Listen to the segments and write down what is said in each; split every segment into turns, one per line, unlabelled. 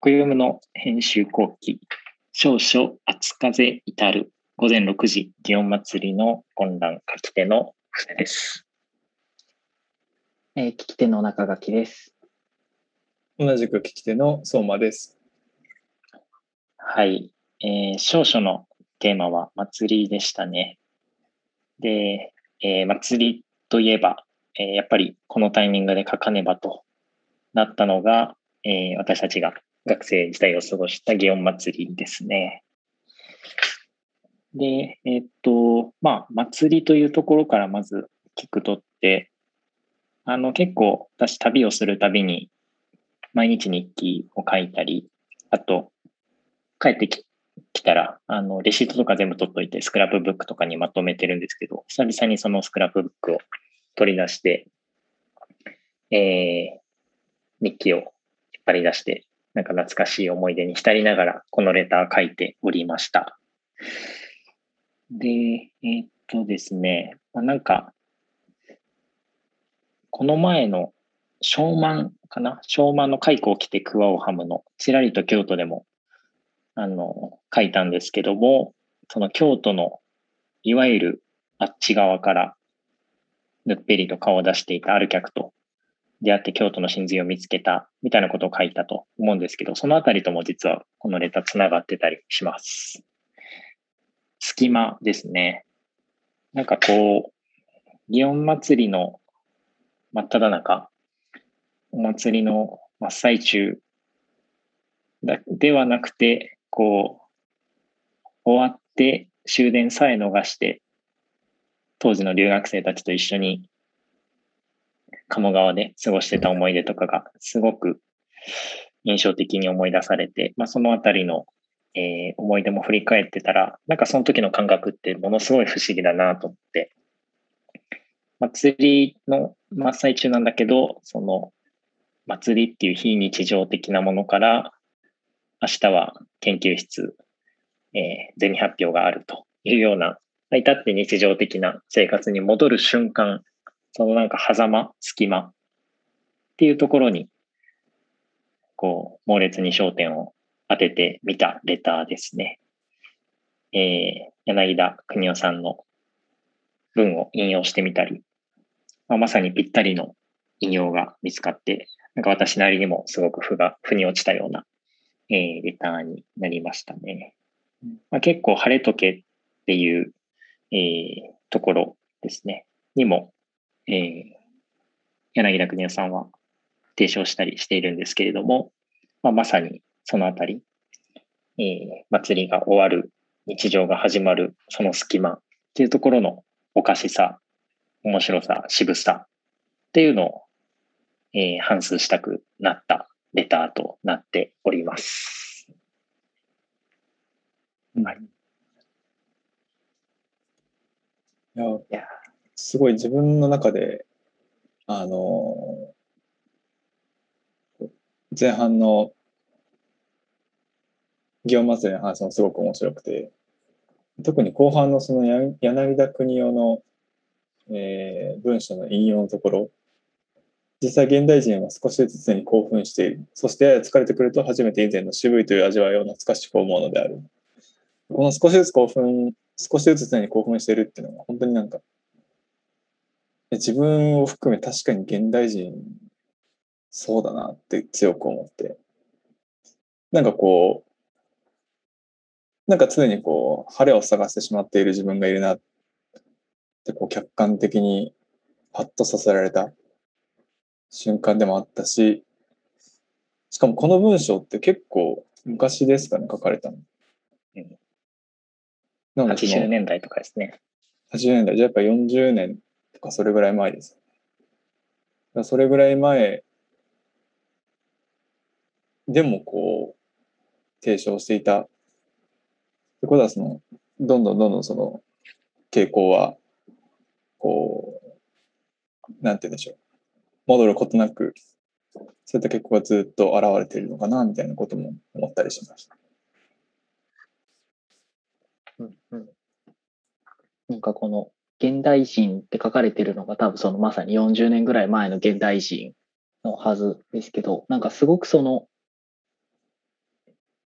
暦の編集後期、少々暑風至る午前6時、祇園祭りの混乱書き手の船です。
えー、聞き手の中垣です。
同じく聞き手の相馬です。
はい。えー、少々のテーマは祭りでしたね。で、えー、祭りといえば、えー、やっぱりこのタイミングで書かねばとなったのが、えー、私たちが学生時代を過ごした祇園祭りですね。で、えっと、まあ、祭りというところからまず聞くとって、あの、結構私旅をするたびに毎日日記を書いたり、あと、帰ってきたら、あの、レシートとか全部取っといて、スクラップブックとかにまとめてるんですけど、久々にそのスクラップブックを取り出して、えー、日記を引っ張り出して、なんか懐かしい思い出に浸りながら、このレター書いておりました。で、えー、っとですね、まあ、なんか、この前の昭満かな？昭満の蚕を着て桑をはむの、ちらりと京都でもあの、書いたんですけども、その京都の、いわゆるあっち側から、ぬっぺりと顔を出していたある客と出会って京都の真髄を見つけたみたいなことを書いたと思うんですけど、そのあたりとも実はこのレターつながってたりします。隙間ですね。なんかこう、祇園祭の真っ只中、お祭りの真っ最中ではなくて、こう、終わって終電さえ逃して、当時の留学生たちと一緒に鴨川で過ごしてた思い出とかがすごく印象的に思い出されて、まあ、そのあたりの、えー、思い出も振り返ってたら、なんかその時の感覚ってものすごい不思議だなと思って、祭りの真っ最中なんだけど、その祭りっていう非日常的なものから明日は研究室、えー、銭発表があるというような、至って日常的な生活に戻る瞬間、そのなんか狭間、隙間っていうところに、こう、猛烈に焦点を当ててみたレターですね。えー、柳田邦夫さんの文を引用してみたり、まあ、まさにぴったりの引用が見つかって、なんか私なりにもすごく負が、腑に落ちたようなえー、レターになりましたね。まあ、結構晴れとけっていう、えー、ところですね。にも、えー、柳田邦夫さんは提唱したりしているんですけれども、まあ、まさにそのあたり、えー、祭りが終わる、日常が始まる、その隙間っていうところのおかしさ、面白さ、渋さっていうのを、えー、反数したくなったレターとなっております。
はい。いやすごい自分の中で、あの前半の祇園祭の話もすごく面白くて、特に後半のその柳田国夫の、えー、文章の引用のところ、実際現代人は少しずつに興奮している。そしてやや疲れてくると初めて以前の渋いという味わいを懐かしく思うのである。この少しずつ興奮、少しずつ常に興奮しているっていうのは本当になんか、自分を含め確かに現代人そうだなって強く思って。なんかこう、なんか常にこう、晴れを探してしまっている自分がいるなってこう客観的にパッとさせられた瞬間でもあったし、しかもこの文章って結構昔ですかね、書かれたの。
うん。なので80年代とかですね。
80年代、じゃあやっぱ40年とかそれぐらい前です。それぐらい前でもこう、提唱していた。ってことは、その、どんどんどんどんその傾向は、こう、なんて言うんでしょう。戻ることなく、そういった結果がずっと現れているのかな、みたいなことも思ったりしました。
うんうん、なんかこの現代人って書かれてるのが多分そのまさに40年ぐらい前の現代人のはずですけど、なんかすごくその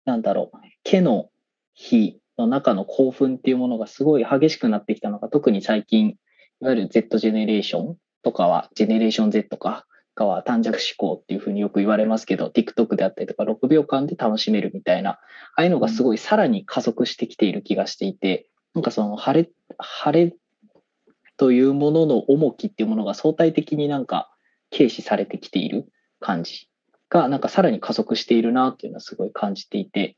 なんだろう、毛の日の中の興奮っていうものがすごい激しくなってきたのが、特に最近、いわゆる Z ジェネレーションとかは、ジェネレーション Z か、かは短尺思考っていうふうによく言われますけど、TikTok であったりとか6秒間で楽しめるみたいな、ああいうのがすごいさらに加速してきている気がしていて、なんかその晴れ、晴れというものの重きっていうものが相対的になんか軽視されてきている感じが、なんかさらに加速しているなっていうのはすごい感じていて、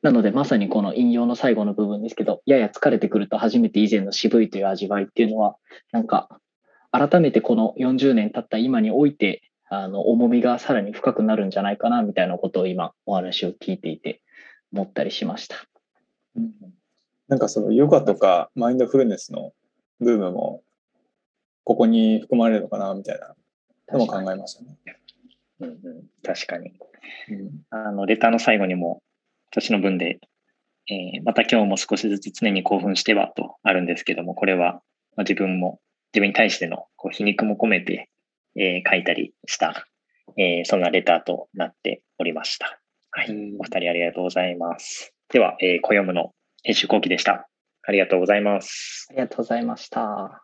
なのでまさにこの引用の最後の部分ですけど、やや疲れてくると初めて以前の渋いという味わいっていうのは、なんか改めてこの40年経った今において、あの、重みがさらに深くなるんじゃないかな、みたいなことを今お話を聞いていて思ったりしました。
うんなんかそのヨガとかマインドフルネスのブームもここに含まれるのかなみたいなのも考えましたね。
うんうん、確かに。
うん
あの、レターの最後にも、私の文で、えーまた今日も少しずつ常に興奮してはとあるんですけども、これはまあ自分も、自分に対してのこう皮肉も込めて、えー書いたりした、えーそんなレターとなっておりました。はい。
うん
お二人ありがとうございます。では、えー、小読むの編集後期でした。ありがとうございます。
ありがとうございました。
あ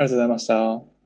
りがとうございました。